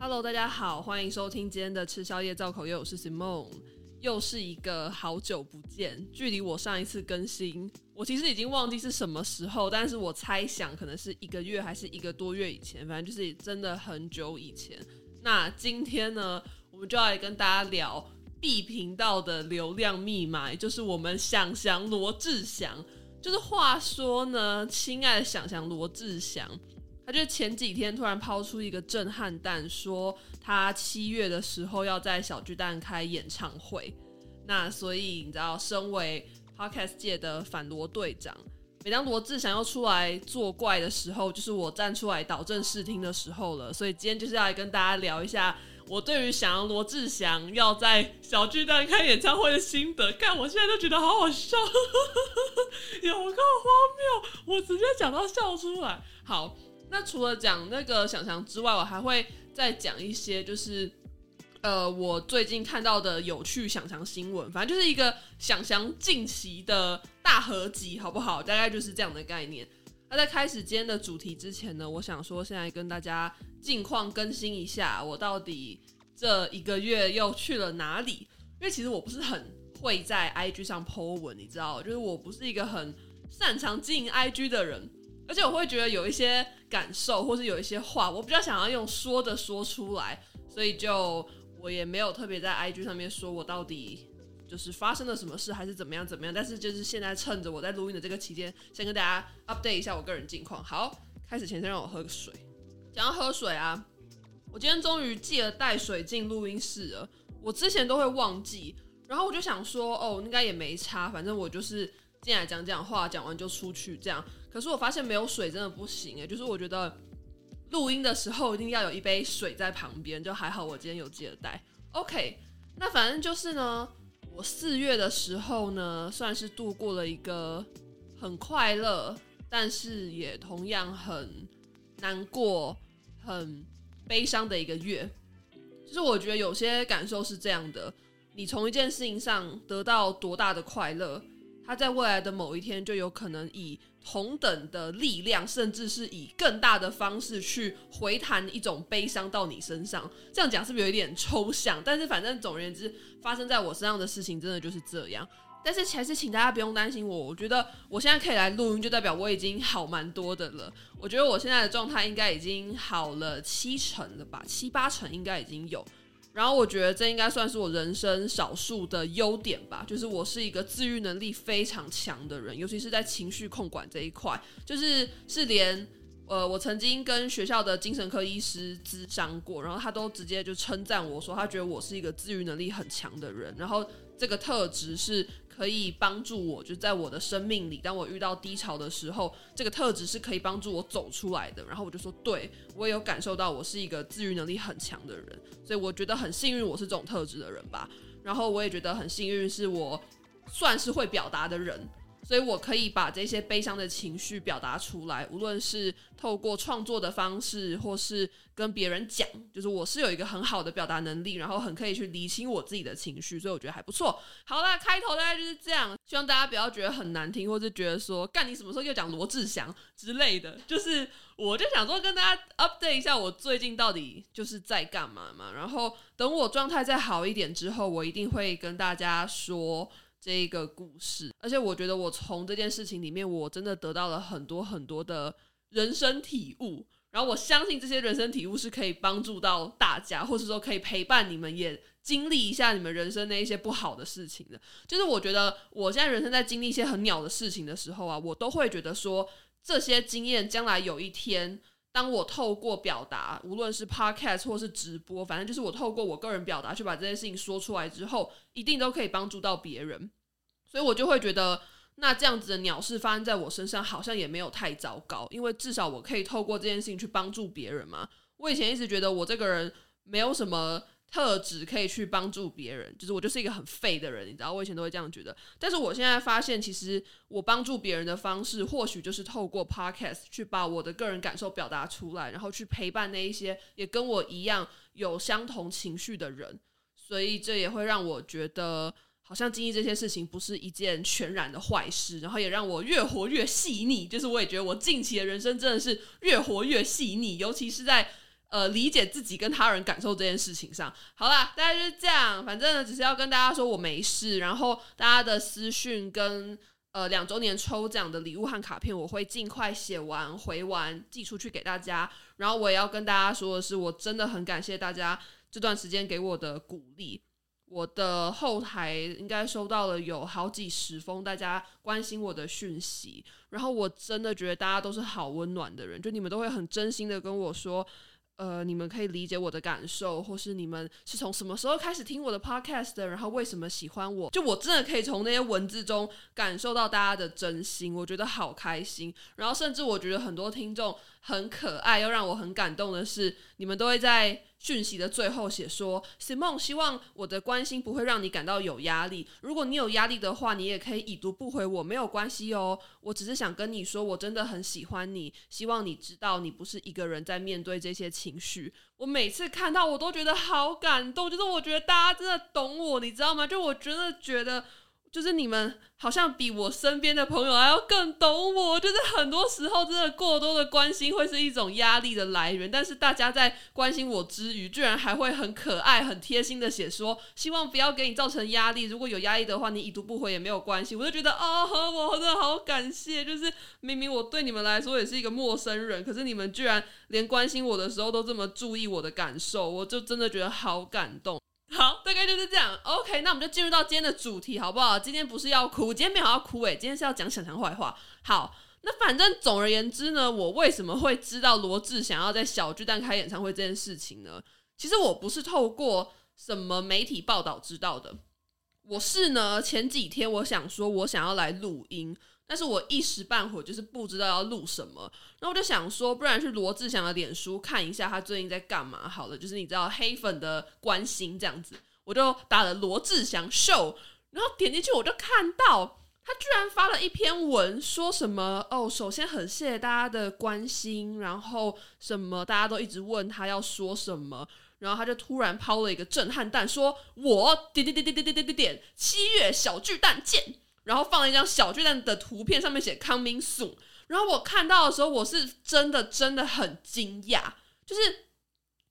Hello，大家好，欢迎收听今天的吃宵夜造口业，我是 Simon，又是一个好久不见，距离我上一次更新，我其实已经忘记是什么时候，但是我猜想可能是一个月还是一个多月以前，反正就是真的很久以前。那今天呢，我们就要来跟大家聊 B 频道的流量密码，就是我们想翔罗志祥。就是话说呢，亲爱的想翔罗志祥，他就前几天突然抛出一个震撼弹，说他七月的时候要在小巨蛋开演唱会。那所以你知道，身为 Podcast 界的反罗队长，每当罗志祥要出来作怪的时候，就是我站出来导正视听的时候了。所以今天就是要来跟大家聊一下。我对于想要罗志祥要在小巨蛋开演唱会的心得，看我现在都觉得好好笑，有够荒谬，我直接讲到笑出来。好，那除了讲那个想象之外，我还会再讲一些，就是呃，我最近看到的有趣想象新闻，反正就是一个想象近期的大合集，好不好？大概就是这样的概念。那在开始今天的主题之前呢，我想说，现在跟大家。近况更新一下，我到底这一个月又去了哪里？因为其实我不是很会在 IG 上 po 文，你知道，就是我不是一个很擅长经营 IG 的人，而且我会觉得有一些感受或是有一些话，我比较想要用说的说出来，所以就我也没有特别在 IG 上面说我到底就是发生了什么事还是怎么样怎么样。但是就是现在趁着我在录音的这个期间，先跟大家 update 一下我个人近况。好，开始前先让我喝个水。想要喝水啊！我今天终于记得带水进录音室了。我之前都会忘记，然后我就想说，哦，应该也没差，反正我就是进来讲讲话，讲完就出去这样。可是我发现没有水真的不行诶，就是我觉得录音的时候一定要有一杯水在旁边，就还好我今天有记得带。OK，那反正就是呢，我四月的时候呢，算是度过了一个很快乐，但是也同样很难过。很悲伤的一个月，就是我觉得有些感受是这样的：你从一件事情上得到多大的快乐，它在未来的某一天就有可能以同等的力量，甚至是以更大的方式去回弹一种悲伤到你身上。这样讲是不是有一点抽象？但是反正总而言之，发生在我身上的事情真的就是这样。但是还是请大家不用担心我，我觉得我现在可以来录音，就代表我已经好蛮多的了。我觉得我现在的状态应该已经好了七成了吧，七八成应该已经有。然后我觉得这应该算是我人生少数的优点吧，就是我是一个自愈能力非常强的人，尤其是在情绪控管这一块，就是是连呃我曾经跟学校的精神科医师咨商过，然后他都直接就称赞我说，他觉得我是一个自愈能力很强的人，然后这个特质是。可以帮助我，就在我的生命里，当我遇到低潮的时候，这个特质是可以帮助我走出来的。然后我就说，对，我也有感受到，我是一个自愈能力很强的人，所以我觉得很幸运，我是这种特质的人吧。然后我也觉得很幸运，是我算是会表达的人。所以我可以把这些悲伤的情绪表达出来，无论是透过创作的方式，或是跟别人讲，就是我是有一个很好的表达能力，然后很可以去理清我自己的情绪，所以我觉得还不错。好啦，开头大概就是这样，希望大家不要觉得很难听，或是觉得说干你什么时候又讲罗志祥之类的。就是我就想说跟大家 update 一下我最近到底就是在干嘛嘛，然后等我状态再好一点之后，我一定会跟大家说。这一个故事，而且我觉得我从这件事情里面，我真的得到了很多很多的人生体悟。然后我相信这些人生体悟是可以帮助到大家，或是说可以陪伴你们，也经历一下你们人生那一些不好的事情的。就是我觉得我现在人生在经历一些很鸟的事情的时候啊，我都会觉得说，这些经验将来有一天。当我透过表达，无论是 podcast 或是直播，反正就是我透过我个人表达去把这件事情说出来之后，一定都可以帮助到别人。所以我就会觉得，那这样子的鸟事发生在我身上，好像也没有太糟糕，因为至少我可以透过这件事情去帮助别人嘛。我以前一直觉得我这个人没有什么。特质可以去帮助别人，就是我就是一个很废的人，你知道，我以前都会这样觉得。但是我现在发现，其实我帮助别人的方式，或许就是透过 podcast 去把我的个人感受表达出来，然后去陪伴那一些也跟我一样有相同情绪的人。所以这也会让我觉得，好像经历这些事情不是一件全然的坏事，然后也让我越活越细腻。就是我也觉得我近期的人生真的是越活越细腻，尤其是在。呃理解自己跟他人感受这件事情上。好啦，大概就是这样。反正呢，只是要跟大家说我没事。然后大家的私讯跟呃两周年抽奖的礼物和卡片，我会尽快写完回完寄出去给大家。然后我也要跟大家说的是，我真的很感谢大家这段时间给我的鼓励。我的后台应该收到了有好几十封大家关心我的讯息，然后我真的觉得大家都是好温暖的人，就你们都会很真心的跟我说。呃，你们可以理解我的感受，或是你们是从什么时候开始听我的 podcast 的，然后为什么喜欢我？就我真的可以从那些文字中感受到大家的真心，我觉得好开心。然后甚至我觉得很多听众很可爱，又让我很感动的是，你们都会在。讯息的最后写说，Simon 希望我的关心不会让你感到有压力。如果你有压力的话，你也可以已读不回我，没有关系哦。我只是想跟你说，我真的很喜欢你，希望你知道你不是一个人在面对这些情绪。我每次看到我都觉得好感动，就是我觉得大家真的懂我，你知道吗？就我真的觉得。就是你们好像比我身边的朋友还要更懂我，就是很多时候真的过多的关心会是一种压力的来源，但是大家在关心我之余，居然还会很可爱、很贴心的写说，希望不要给你造成压力，如果有压力的话，你已读不回也没有关系。我就觉得哦，我真的好感谢，就是明明我对你们来说也是一个陌生人，可是你们居然连关心我的时候都这么注意我的感受，我就真的觉得好感动。好，大概就是这样。OK，那我们就进入到今天的主题，好不好？今天不是要哭，今天没有要哭，诶，今天是要讲小强坏话。好，那反正总而言之呢，我为什么会知道罗志祥要在小巨蛋开演唱会这件事情呢？其实我不是透过什么媒体报道知道的，我是呢前几天我想说我想要来录音。但是我一时半会就是不知道要录什么，然后我就想说，不然去罗志祥的脸书看一下他最近在干嘛好了，就是你知道黑粉的关心这样子，我就打了罗志祥秀，然后点进去我就看到他居然发了一篇文，说什么哦，首先很谢谢大家的关心，然后什么大家都一直问他要说什么，然后他就突然抛了一个震撼弹，说我点点点点点点点点点七月小巨蛋见。然后放了一张小巨蛋的图片，上面写 “coming soon”。然后我看到的时候，我是真的真的很惊讶。就是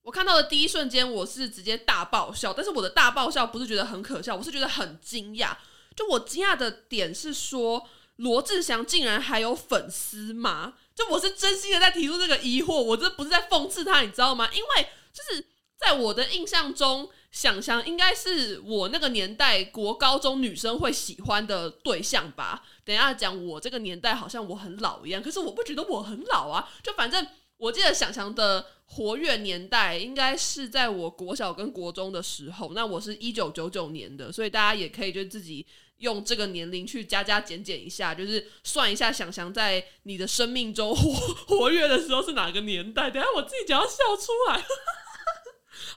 我看到的第一瞬间，我是直接大爆笑。但是我的大爆笑不是觉得很可笑，我是觉得很惊讶。就我惊讶的点是说，罗志祥竟然还有粉丝吗？就我是真心的在提出这个疑惑，我这不是在讽刺他，你知道吗？因为就是在我的印象中。想想应该是我那个年代国高中女生会喜欢的对象吧。等下讲我这个年代好像我很老一样，可是我不觉得我很老啊。就反正我记得想想的活跃年代应该是在我国小跟国中的时候。那我是一九九九年的，所以大家也可以就自己用这个年龄去加加减减一下，就是算一下想想在你的生命中活活跃的时候是哪个年代。等下我自己就要笑出来。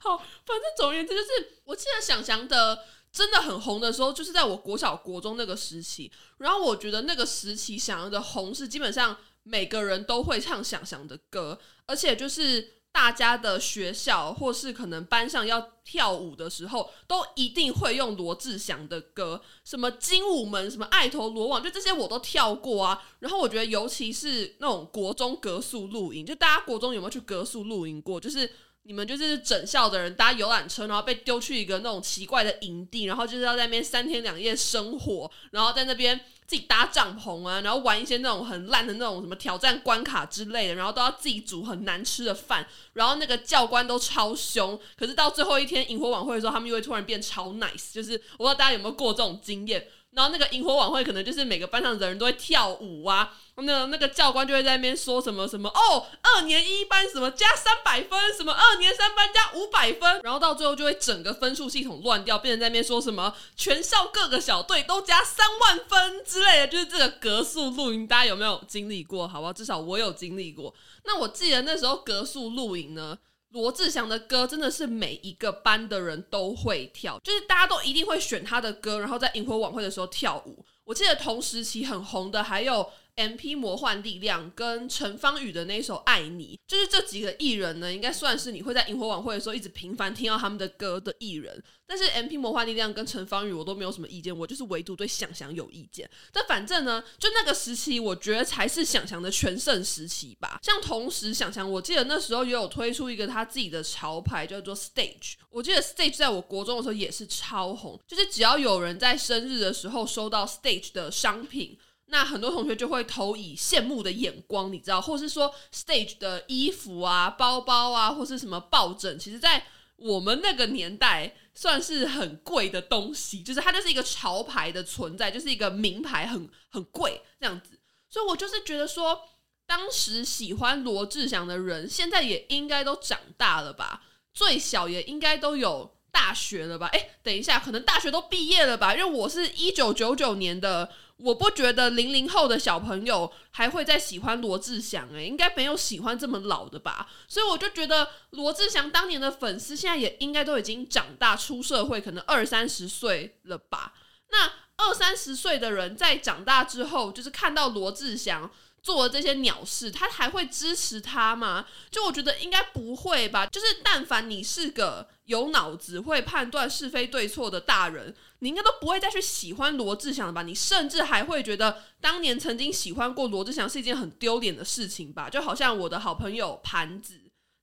好，反正总而言之，就是我记得想翔的真的很红的时候，就是在我国小国中那个时期。然后我觉得那个时期想翔的红是基本上每个人都会唱想翔的歌，而且就是大家的学校或是可能班上要跳舞的时候，都一定会用罗志祥的歌，什么精武门、什么爱投罗网，就这些我都跳过啊。然后我觉得尤其是那种国中格宿露营，就大家国中有没有去格宿露营过？就是。你们就是整校的人搭游览车，然后被丢去一个那种奇怪的营地，然后就是要在那边三天两夜生活，然后在那边自己搭帐篷啊，然后玩一些那种很烂的那种什么挑战关卡之类的，然后都要自己煮很难吃的饭，然后那个教官都超凶，可是到最后一天营火晚会的时候，他们又会突然变超 nice，就是我不知道大家有没有过这种经验。然后那个萤火晚会可能就是每个班上的人都会跳舞啊，那那个教官就会在那边说什么什么哦，二年一班什么加三百分，什么二年三班加五百分，然后到最后就会整个分数系统乱掉，变成在那边说什么全校各个小队都加三万分之类的，就是这个隔宿露营，大家有没有经历过？好吧？至少我有经历过。那我记得那时候隔宿露营呢。罗志祥的歌真的是每一个班的人都会跳，就是大家都一定会选他的歌，然后在营火晚会的时候跳舞。我记得同时期很红的还有 MP 魔幻力量跟陈芳语的那首爱你，就是这几个艺人呢，应该算是你会在萤火晚会的时候一直频繁听到他们的歌的艺人。但是 MP 魔幻力量跟陈芳语我都没有什么意见，我就是唯独对想翔有意见。但反正呢，就那个时期，我觉得才是想翔的全盛时期吧。像同时想翔，我记得那时候也有推出一个他自己的潮牌，叫做 Stage。我记得 Stage 在我国中的时候也是超红，就是只要有人在生日的时候收到 Stage 的商品。那很多同学就会投以羡慕的眼光，你知道，或是说 Stage 的衣服啊、包包啊，或是什么抱枕，其实，在我们那个年代算是很贵的东西，就是它就是一个潮牌的存在，就是一个名牌很，很贵这样子。所以我就是觉得说，当时喜欢罗志祥的人，现在也应该都长大了吧，最小也应该都有大学了吧？哎，等一下，可能大学都毕业了吧？因为我是一九九九年的。我不觉得零零后的小朋友还会再喜欢罗志祥，诶，应该没有喜欢这么老的吧？所以我就觉得罗志祥当年的粉丝现在也应该都已经长大出社会，可能二三十岁了吧？那二三十岁的人在长大之后，就是看到罗志祥。做了这些鸟事，他还会支持他吗？就我觉得应该不会吧。就是但凡你是个有脑子、会判断是非对错的大人，你应该都不会再去喜欢罗志祥了吧？你甚至还会觉得当年曾经喜欢过罗志祥是一件很丢脸的事情吧？就好像我的好朋友盘子。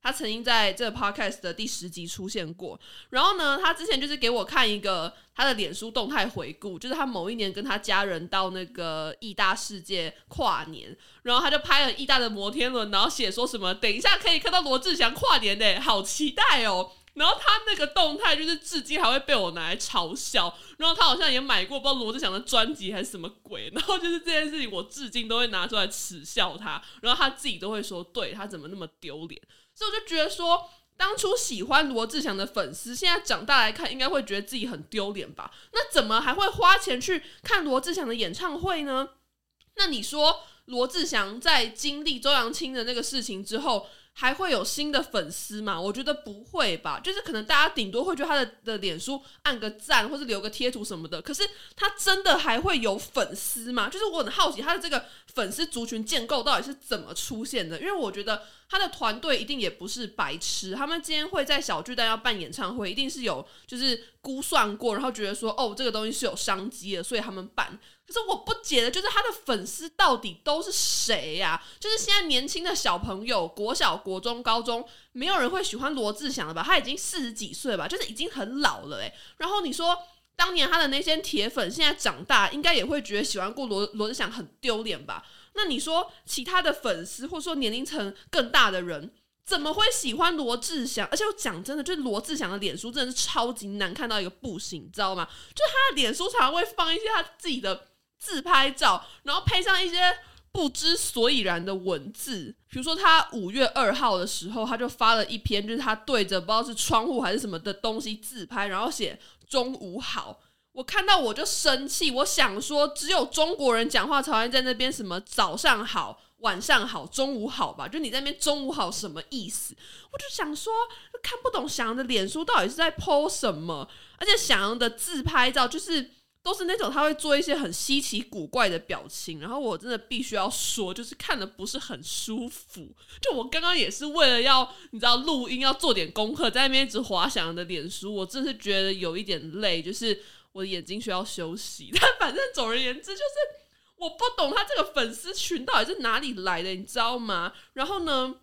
他曾经在这个 podcast 的第十集出现过，然后呢，他之前就是给我看一个他的脸书动态回顾，就是他某一年跟他家人到那个义大世界跨年，然后他就拍了义大的摩天轮，然后写说什么等一下可以看到罗志祥跨年呢，好期待哦。然后他那个动态就是至今还会被我拿来嘲笑，然后他好像也买过不知道罗志祥的专辑还是什么鬼，然后就是这件事情我至今都会拿出来耻笑他，然后他自己都会说，对，他怎么那么丢脸。所以我就觉得说，当初喜欢罗志祥的粉丝，现在长大来看，应该会觉得自己很丢脸吧？那怎么还会花钱去看罗志祥的演唱会呢？那你说，罗志祥在经历周扬青的那个事情之后，还会有新的粉丝吗？我觉得不会吧，就是可能大家顶多会觉得他的的脸书按个赞，或者留个贴图什么的。可是他真的还会有粉丝吗？就是我很好奇他的这个粉丝族群建构到底是怎么出现的？因为我觉得他的团队一定也不是白痴，他们今天会在小巨蛋要办演唱会，一定是有就是估算过，然后觉得说哦，这个东西是有商机的，所以他们办。可是我不解的就是他的粉丝到底都是谁呀？就是现在年轻的小朋友，国小、国中、高中，没有人会喜欢罗志祥了吧？他已经四十几岁吧，就是已经很老了诶。然后你说当年他的那些铁粉，现在长大应该也会觉得喜欢过罗罗志祥很丢脸吧？那你说其他的粉丝，或者说年龄层更大的人，怎么会喜欢罗志祥？而且我讲真的，就是罗志祥的脸书真的是超级难看到一个不行，你知道吗？就他的脸书常常会放一些他自己的。自拍照，然后配上一些不知所以然的文字，比如说他五月二号的时候，他就发了一篇，就是他对着不知道是窗户还是什么的东西自拍，然后写中午好。我看到我就生气，我想说，只有中国人讲话才会在那边什么早上好、晚上好、中午好吧？就你在那边中午好什么意思？我就想说，看不懂翔的脸书到底是在 po 什么，而且翔的自拍照就是。都是那种他会做一些很稀奇古怪的表情，然后我真的必须要说，就是看的不是很舒服。就我刚刚也是为了要你知道录音要做点功课，在那边一直滑翔的脸书，我真是觉得有一点累，就是我的眼睛需要休息。但反正总而言之，就是我不懂他这个粉丝群到底是哪里来的，你知道吗？然后呢，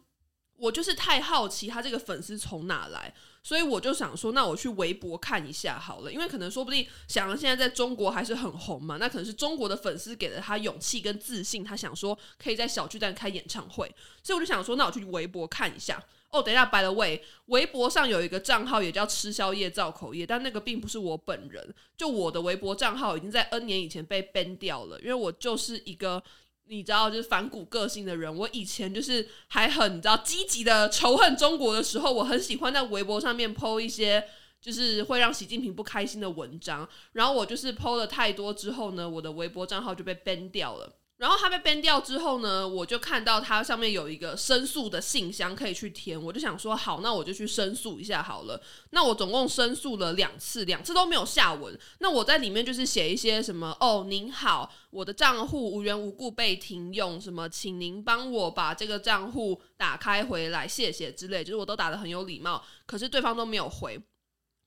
我就是太好奇他这个粉丝从哪来。所以我就想说，那我去微博看一下好了，因为可能说不定翔现在在中国还是很红嘛，那可能是中国的粉丝给了他勇气跟自信，他想说可以在小巨蛋开演唱会，所以我就想说，那我去微博看一下。哦，等一下，by the way，微博上有一个账号也叫吃宵夜造口业，但那个并不是我本人，就我的微博账号已经在 N 年以前被 ban 掉了，因为我就是一个。你知道，就是反骨个性的人。我以前就是还很你知道积极的仇恨中国的时候，我很喜欢在微博上面 po 一些就是会让习近平不开心的文章。然后我就是 po 了太多之后呢，我的微博账号就被 ban 掉了。然后他被 ban 掉之后呢，我就看到他上面有一个申诉的信箱可以去填，我就想说好，那我就去申诉一下好了。那我总共申诉了两次，两次都没有下文。那我在里面就是写一些什么哦，您好，我的账户无缘无故被停用，什么请您帮我把这个账户打开回来，谢谢之类，就是我都打得很有礼貌，可是对方都没有回。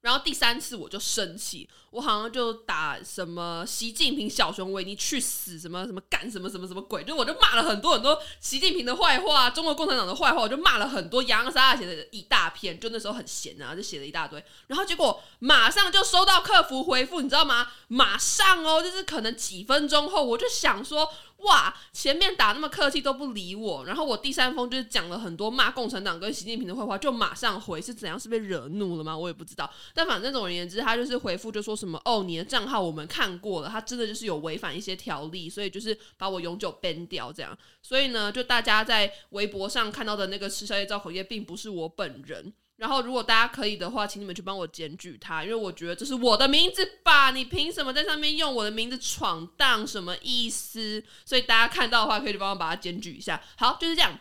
然后第三次我就生气，我好像就打什么习近平小熊维尼去死什么什么干什么什么什么鬼，就我就骂了很多很多习近平的坏话，中国共产党的坏话，我就骂了很多洋洋洒洒写的一大篇，就那时候很闲啊，就写了一大堆。然后结果马上就收到客服回复，你知道吗？马上哦，就是可能几分钟后，我就想说。哇，前面打那么客气都不理我，然后我第三封就是讲了很多骂共产党跟习近平的坏话，就马上回，是怎样？是被惹怒了吗？我也不知道。但反正总而言之，他就是回复就说什么哦，你的账号我们看过了，他真的就是有违反一些条例，所以就是把我永久 ban 掉这样。所以呢，就大家在微博上看到的那个吃宵夜造口业，并不是我本人。然后，如果大家可以的话，请你们去帮我检举他，因为我觉得这是我的名字吧？你凭什么在上面用我的名字闯荡？什么意思？所以大家看到的话，可以去帮我把它检举一下。好，就是这样。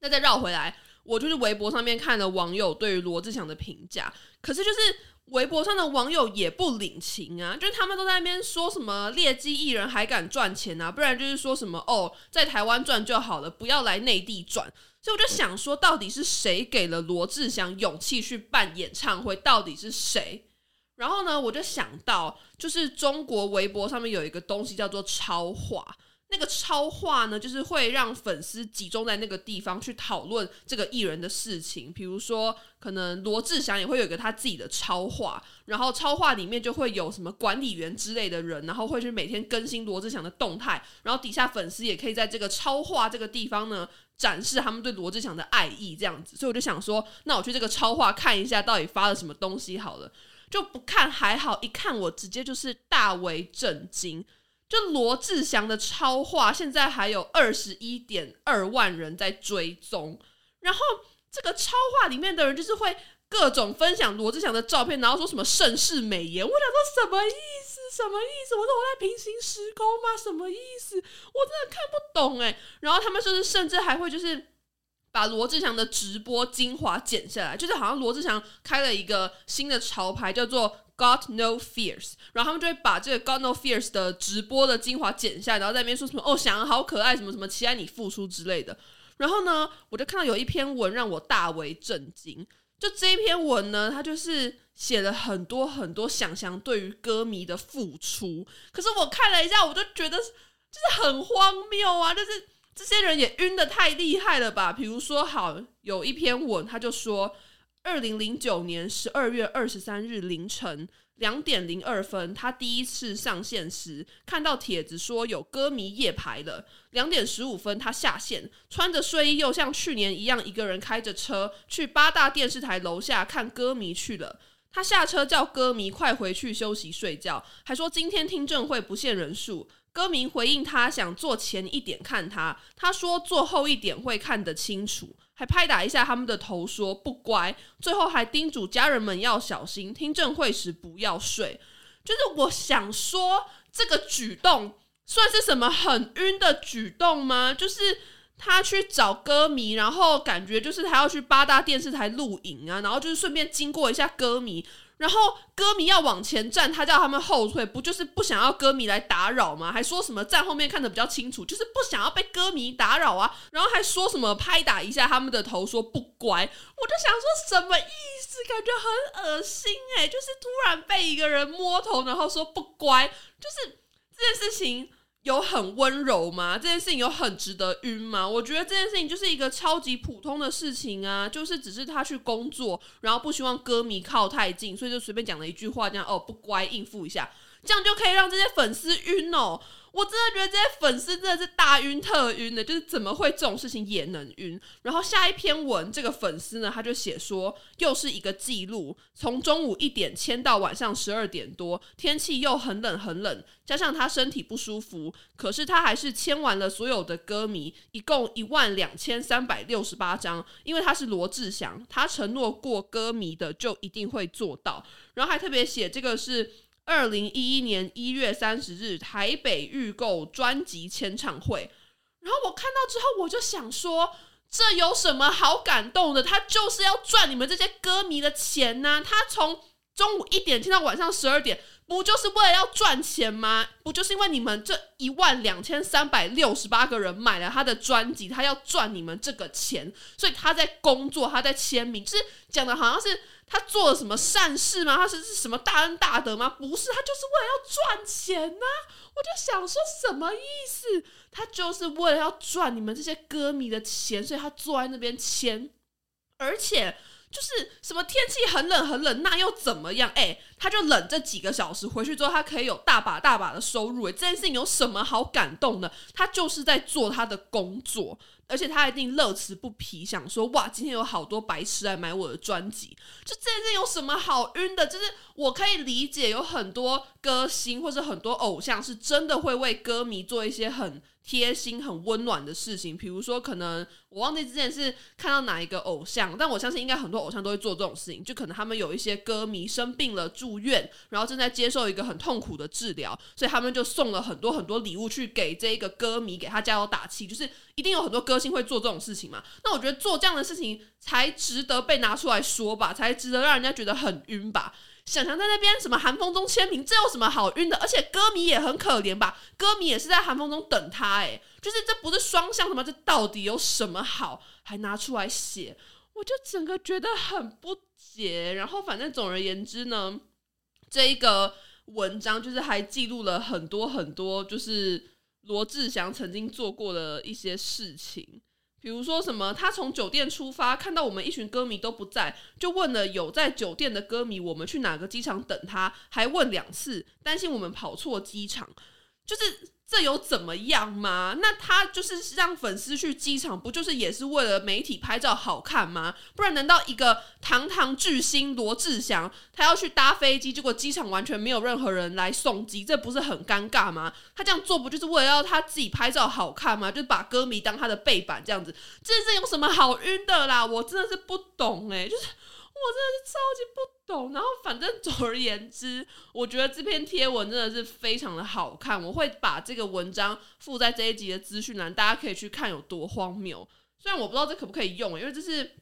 那再绕回来，我就是微博上面看了网友对于罗志祥的评价，可是就是微博上的网友也不领情啊，就是他们都在那边说什么劣迹艺人还敢赚钱啊，不然就是说什么哦，在台湾赚就好了，不要来内地赚。所以我就想说，到底是谁给了罗志祥勇气去办演唱会？到底是谁？然后呢，我就想到，就是中国微博上面有一个东西叫做超话。那个超话呢，就是会让粉丝集中在那个地方去讨论这个艺人的事情。比如说，可能罗志祥也会有一个他自己的超话，然后超话里面就会有什么管理员之类的人，然后会去每天更新罗志祥的动态，然后底下粉丝也可以在这个超话这个地方呢展示他们对罗志祥的爱意，这样子。所以我就想说，那我去这个超话看一下，到底发了什么东西好了。就不看还好，一看我直接就是大为震惊。就罗志祥的超话，现在还有二十一点二万人在追踪。然后这个超话里面的人，就是会各种分享罗志祥的照片，然后说什么盛世美颜。我想说什么意思？什么意思？我说我在平行时空吗？什么意思？我真的看不懂诶。然后他们就是甚至还会就是把罗志祥的直播精华剪下来，就是好像罗志祥开了一个新的潮牌，叫做。Got no fears，然后他们就会把这个 Got no fears 的直播的精华剪下来，然后在那边说什么哦，翔好可爱，什么什么期待你复出之类的。然后呢，我就看到有一篇文让我大为震惊。就这一篇文呢，它就是写了很多很多想象对于歌迷的付出。可是我看了一下，我就觉得就是很荒谬啊！就是这些人也晕得太厉害了吧？比如说，好有一篇文，他就说。二零零九年十二月二十三日凌晨两点零二分，他第一次上线时看到帖子说有歌迷夜排了。两点十五分，他下线，穿着睡衣，又像去年一样，一个人开着车去八大电视台楼下看歌迷去了。他下车叫歌迷快回去休息睡觉，还说今天听证会不限人数。歌迷回应他想坐前一点看他，他说坐后一点会看得清楚。还拍打一下他们的头，说不乖。最后还叮嘱家人们要小心，听证会时不要睡。就是我想说，这个举动算是什么很晕的举动吗？就是他去找歌迷，然后感觉就是他要去八大电视台录影啊，然后就是顺便经过一下歌迷。然后歌迷要往前站，他叫他们后退，不就是不想要歌迷来打扰吗？还说什么站后面看得比较清楚，就是不想要被歌迷打扰啊。然后还说什么拍打一下他们的头，说不乖。我就想说什么意思？感觉很恶心诶，就是突然被一个人摸头，然后说不乖，就是这件事情。有很温柔吗？这件事情有很值得晕吗？我觉得这件事情就是一个超级普通的事情啊，就是只是他去工作，然后不希望歌迷靠太近，所以就随便讲了一句话，这样哦，不乖，应付一下，这样就可以让这些粉丝晕哦。我真的觉得这些粉丝真的是大晕特晕的，就是怎么会这种事情也能晕？然后下一篇文，这个粉丝呢，他就写说，又是一个记录，从中午一点签到晚上十二点多，天气又很冷很冷，加上他身体不舒服，可是他还是签完了所有的歌迷，一共一万两千三百六十八张，因为他是罗志祥，他承诺过歌迷的就一定会做到，然后还特别写这个是。二零一一年一月三十日台北预购专辑签唱会。然后我看到之后，我就想说，这有什么好感动的？他就是要赚你们这些歌迷的钱呢、他从中午一点听到晚上十二点。不就是为了要赚钱吗？不就是因为你们这一万两千三百六十八个人买了他的专辑，他要赚你们这个钱，所以他在工作，他在签名，就是讲的好像是他做了什么善事吗？他是是什么大恩大德吗？不是，他就是为了要赚钱呐、我就想说什么意思？他就是为了要赚你们这些歌迷的钱，所以他坐在那边签，而且。就是什么天气很冷很冷，那又怎么样？哎、他就冷这几个小时，回去之后他可以有大把大把的收入。哎，这件事情有什么好感动的？他就是在做他的工作，而且他一定乐此不疲，想说哇，今天有好多白痴来买我的专辑。就这件有什么好晕的？就是我可以理解，有很多歌星或者很多偶像是真的会为歌迷做一些很。贴心很温暖的事情，比如说，可能我忘记之前是看到哪一个偶像，但我相信应该很多偶像都会做这种事情。就可能他们有一些歌迷生病了住院，然后正在接受一个很痛苦的治疗，所以他们就送了很多很多礼物去给这一个歌迷，给他加油打气。就是一定有很多歌会做这种事情嘛？那我觉得做这样的事情才值得被拿出来说吧，才值得让人家觉得很晕吧。想想在那边什么寒风中签名，这有什么好晕的？而且歌迷也很可怜吧？歌迷也是在寒风中等他，哎，就是这不是双向的吗？这到底有什么好还拿出来写？我就整个觉得很不解。然后反正总而言之呢，这一个文章就是还记录了很多很多，就是罗志祥曾经做过的一些事情。比如说什么，他从酒店出发，看到我们一群歌迷都不在，就问了有在酒店的歌迷，我们去哪个机场等他，还问两次，担心我们跑错机场，就是。这有怎么样吗？那他就是让粉丝去机场，不就是也是为了媒体拍照好看吗？不然难道一个堂堂巨星罗志祥，他要去搭飞机，结果机场完全没有任何人来送机，这不是很尴尬吗？他这样做不就是为了要他自己拍照好看吗？就把歌迷当他的背板这样子，这是有什么好晕的啦？我真的是不懂诶、就是。我真的是超级不然后反正总而言之，我觉得这篇贴文真的是非常的好看。我会把这个文章附在这一集的资讯栏，大家可以去看有多荒谬。虽然我不知道这可不可以用，因为这是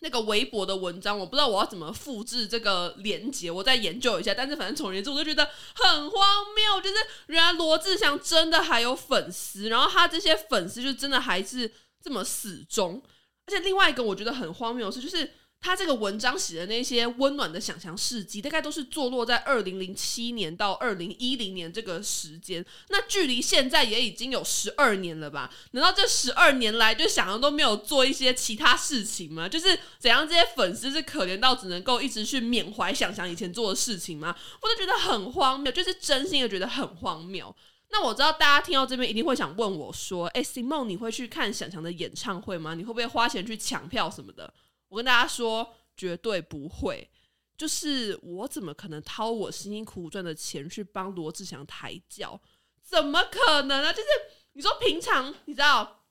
那个微博的文章，我不知道我要怎么复制这个连接，我再研究一下。但是反正总而言之，我就觉得很荒谬，就是原来罗志祥真的还有粉丝，然后他这些粉丝就真的还是这么死忠。而且另外一个我觉得很荒谬的是，就是。他这个文章写的那些温暖的想象事迹，大概都是坐落在二零零七年到二零一零年这个时间，那距离现在也已经有十二年了吧？难道这十二年来就想象都没有做一些其他事情吗？就是怎样这些粉丝是可怜到只能够一直去缅怀想想以前做的事情吗？我都觉得很荒谬，就是真心的觉得很荒谬。那我知道大家听到这边一定会想问我说：“诶，Simon，你会去看想想的演唱会吗？你会不会花钱去抢票什么的？”我跟大家说，绝对不会。就是我怎么可能掏我辛辛苦苦赚的钱去帮罗志祥抬轿？怎么可能啊？就是你说平常你知道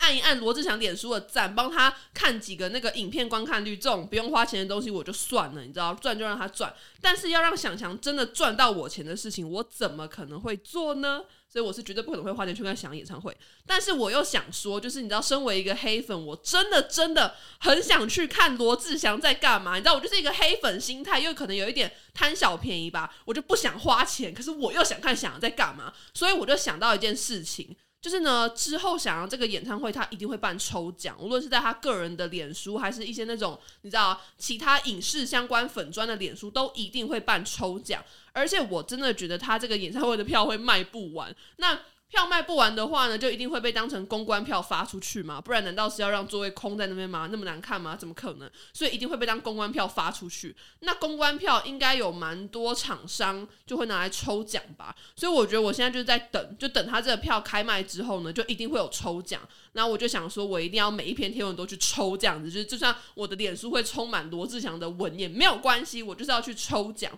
按一按罗志祥脸书的赞，帮他看几个那个影片观看率，这种不用花钱的东西我就算了，你知道赚就让他赚。但是要让想强真的赚到我钱的事情，我怎么可能会做呢？所以我是绝对不可能会花钱去看想演唱会，但是我又想说，就是你知道，身为一个黑粉，我真的真的很想去看罗志祥在干嘛。你知道，我就是一个黑粉心态，又可能有一点贪小便宜吧，我就不想花钱，可是我又想看想在干嘛，所以我就想到一件事情。就是呢，之后想要这个演唱会，他一定会办抽奖，无论是在他个人的脸书，还是一些那种你知道其他影视相关粉专的脸书，都一定会办抽奖。而且我真的觉得他这个演唱会的票会卖不完。那票卖不完的话呢，就一定会被当成公关票发出去嘛？不然难道是要让座位空在那边吗？那么难看吗？怎么可能？所以一定会被当公关票发出去。那公关票应该有蛮多厂商就会拿来抽奖吧？所以我觉得我现在就是在等，就等他这个票开卖之后呢，就一定会有抽奖。那我就想说，我一定要每一篇贴文都去抽这样子，就是就算我的脸书会充满罗志祥的文也没有关系，我就是要去抽奖。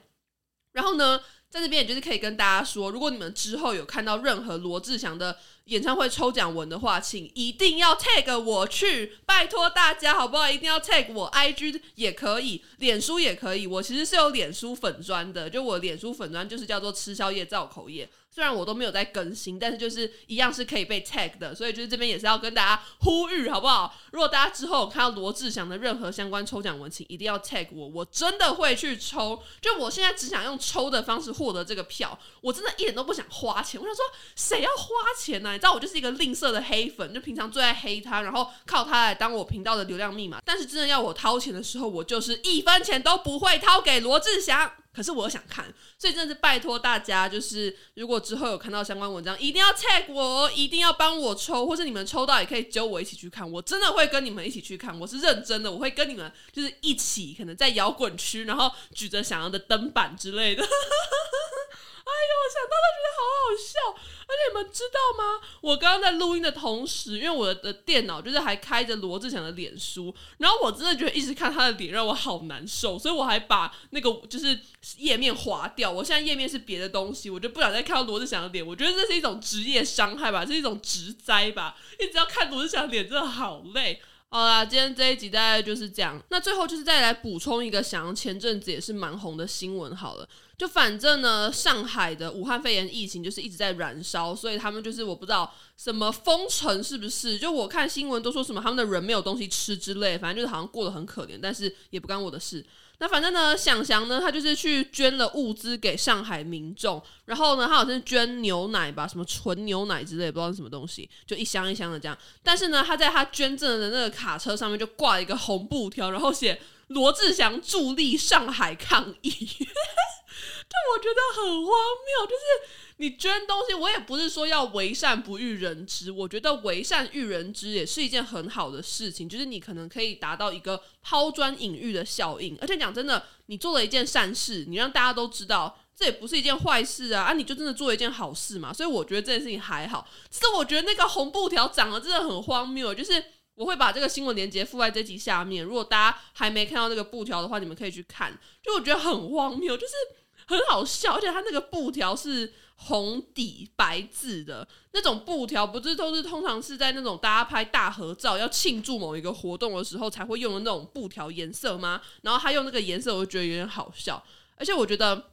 然后呢，在这边也就是可以跟大家说，如果你们之后有看到任何罗志祥的演唱会抽奖文的话，请一定要 tag 我去，拜托大家好不好？一定要 tag 我，IG 也可以，脸书也可以。我其实是有脸书粉砖的，就我脸书粉砖就是叫做吃宵夜造口业。虽然我都没有在更新，但是就是一样是可以被 tag 的，所以就是这边也是要跟大家呼吁，好不好？如果大家之后看到罗志祥的任何相关抽奖文，请一定要 tag 我，我真的会去抽。就我现在只想用抽的方式获得这个票，我真的一点都不想花钱。我想说，谁要花钱呢？你知道我就是一个吝啬的黑粉，就平常最爱黑他，然后靠他来当我频道的流量密码。但是真的要我掏钱的时候，我就是一分钱都不会掏给罗志祥。可是我想看，所以真的是拜托大家，就是如果之后有看到相关文章，一定要 check 我，一定要帮我抽，或是你们抽到也可以揪我一起去看，我真的会跟你们一起去看，我是认真的，我会跟你们就是一起，可能在摇滚区，然后举着想要的灯板之类的。哎呦，我想到都觉得好好笑，而且你们知道吗？我刚刚在录音的同时，因为我的电脑就是还开着罗志祥的脸书，然后我真的觉得一直看他的脸让我好难受，所以我还把那个就是页面划掉。我现在页面是别的东西，我就不想再看到罗志祥的脸。我觉得这是一种职业伤害吧，是一种职灾吧。一直要看罗志祥脸，真的好累。好啦，今天这一集大概就是这样。那最后就是再来补充一个，想要前阵子也是蛮红的新闻。好了。就反正呢，上海的武汉肺炎疫情就是一直在燃烧，所以他们就是我不知道什么封城是不是？就我看新闻都说什么他们的人没有东西吃之类，反正就是好像过得很可怜，但是也不干我的事。那反正呢，想想呢，他就是去捐了物资给上海民众，然后呢，他好像捐牛奶吧，什么纯牛奶之类，不知道是什么东西，就一箱一箱的这样。但是呢，他在他捐赠的那个卡车上面就挂一个红布条，然后写罗志祥助力上海抗疫。但我觉得很荒谬，就是你捐东西，我也不是说要为善不欲人知，我觉得为善欲人知也是一件很好的事情，就是你可能可以达到一个抛砖引玉的效应。而且讲真的，你做了一件善事，你让大家都知道，这也不是一件坏事啊，啊，你就真的做了一件好事嘛。所以我觉得这件事情还好。其实我觉得那个红布条长得真的很荒谬，就是我会把这个新闻链接附在这集下面，如果大家还没看到那个布条的话，你们可以去看。就我觉得很荒谬，就是。很好笑，而且它那个布条是红底白字的那种布条，不是都是通常是在那种大家拍大合照要庆祝某一个活动的时候才会用的那种布条颜色吗？然后他用那个颜色，我就觉得有点好笑。而且我觉得，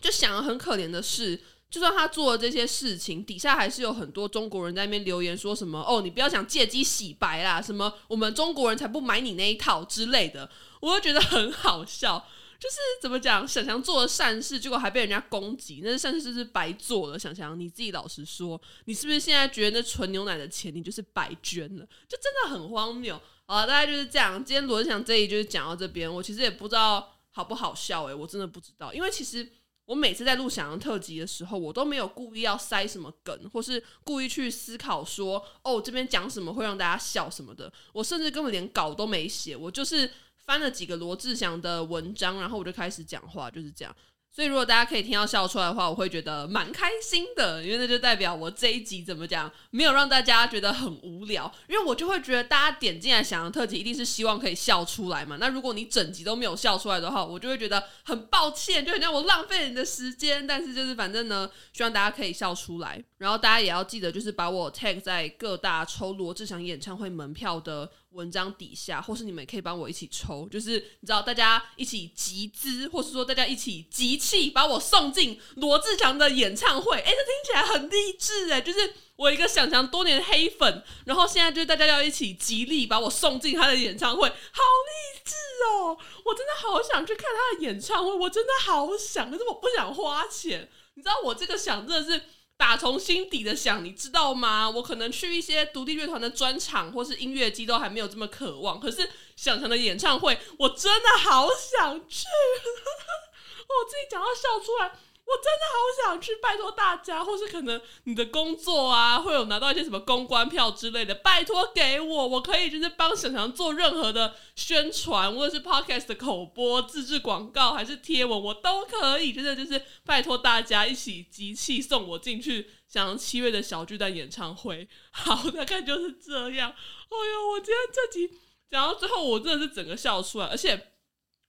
就想很可怜的是，就算他做了这些事情，底下还是有很多中国人在那边留言说什么：“哦，你不要想借机洗白啦，什么我们中国人才不买你那一套之类的。”我就觉得很好笑。就是怎么讲，想想做了善事，结果还被人家攻击，那善事是白做了。想想你自己老实说，你是不是现在觉得那纯牛奶的钱你就是白捐了？就真的很荒谬。好了，大概就是这样。今天罗志祥这一就是讲到这边，我其实也不知道好不好笑诶、我真的不知道，因为其实我每次在录想阳特辑的时候，我都没有故意要塞什么梗，或是故意去思考说哦这边讲什么会让大家笑什么的，我甚至根本连稿都没写，我就是。翻了几个罗志祥的文章，然后我就开始讲话，就是这样。所以如果大家可以听到笑出来的话，我会觉得蛮开心的，因为那就代表我这一集怎么讲，没有让大家觉得很无聊。因为我就会觉得大家点进来想要特辑，一定是希望可以笑出来嘛。那如果你整集都没有笑出来的话，我就会觉得很抱歉，就很像我浪费你的时间。但是就是反正呢，希望大家可以笑出来。然后大家也要记得，就是把我 tag 在各大抽罗志祥演唱会门票的文章底下，或是你们也可以帮我一起抽，就是你知道，大家一起集资，或是说大家一起集气，把我送进罗志祥的演唱会。哎，这听起来很励志哎！就是我一个想想多年的黑粉，然后现在就是大家要一起极力把我送进他的演唱会，好励志哦！我真的好想去看他的演唱会，我真的好想，可是我不想花钱。你知道我这个想真的是。打从心底的想，你知道吗？我可能去一些独立乐团的专场或是音乐机都还没有这么渴望，可是想成的演唱会，我真的好想去。我自己讲到笑出来。我真的好想去，拜托大家，或是可能你的工作啊，会有拿到一些什么公关票之类的，拜托给我，我可以就是帮想想做任何的宣传，无论是 podcast 的口播、自制广告还是贴文，我都可以。真的就是拜托大家一起集气送我进去，想要七月的小巨蛋演唱会。好，大概就是这样。哎呦，我今天这集讲到最后，我真的是整个笑出来，而且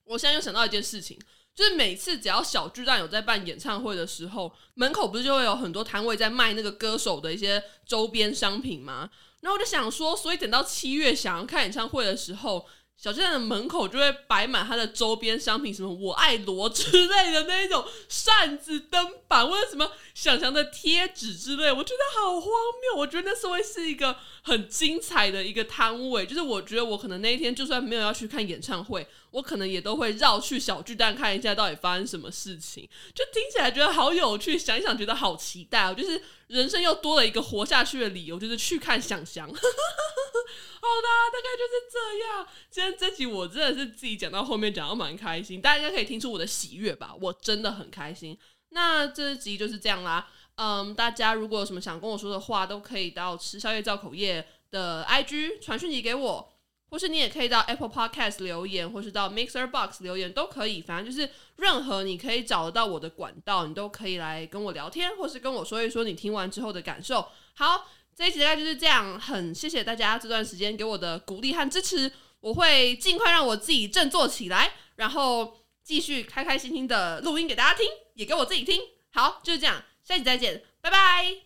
我现在又想到一件事情。就是每次只要小巨蛋有在办演唱会的时候，门口不是就会有很多摊位在卖那个歌手的一些周边商品吗？然后我就想说，所以等到七月想要看演唱会的时候。小巨蛋的门口就会摆满它的周边商品，什么“我爱罗”之类的那一种扇子、灯板，或者什么想象的贴纸之类，我觉得好荒谬。我觉得那是会是一个很精彩的一个摊位，就是我觉得我可能那一天就算没有要去看演唱会，我可能也都会绕去小巨蛋看一下到底发生什么事情。就听起来觉得好有趣，想一想觉得好期待哦，就是人生又多了一个活下去的理由，就是去看想翔。好的，大概就是这样。今天这集我真的是自己讲到后面讲到蛮开心，大家应该可以听出我的喜悦吧？我真的很开心。那这集就是这样啦。嗯，大家如果有什么想跟我说的话，都可以到吃宵夜造口业的 IG 传讯息给我，或是你也可以到 Apple Podcast 留言，或是到 Mixer Box 留言都可以。反正就是任何你可以找得到我的管道，你都可以来跟我聊天，或是跟我说一说你听完之后的感受。好。这一集大概就是这样，很谢谢大家这段时间给我的鼓励和支持，我会尽快让我自己振作起来，然后继续开开心心的录音给大家听，也给我自己听。好，就是这样，下集再见，拜拜。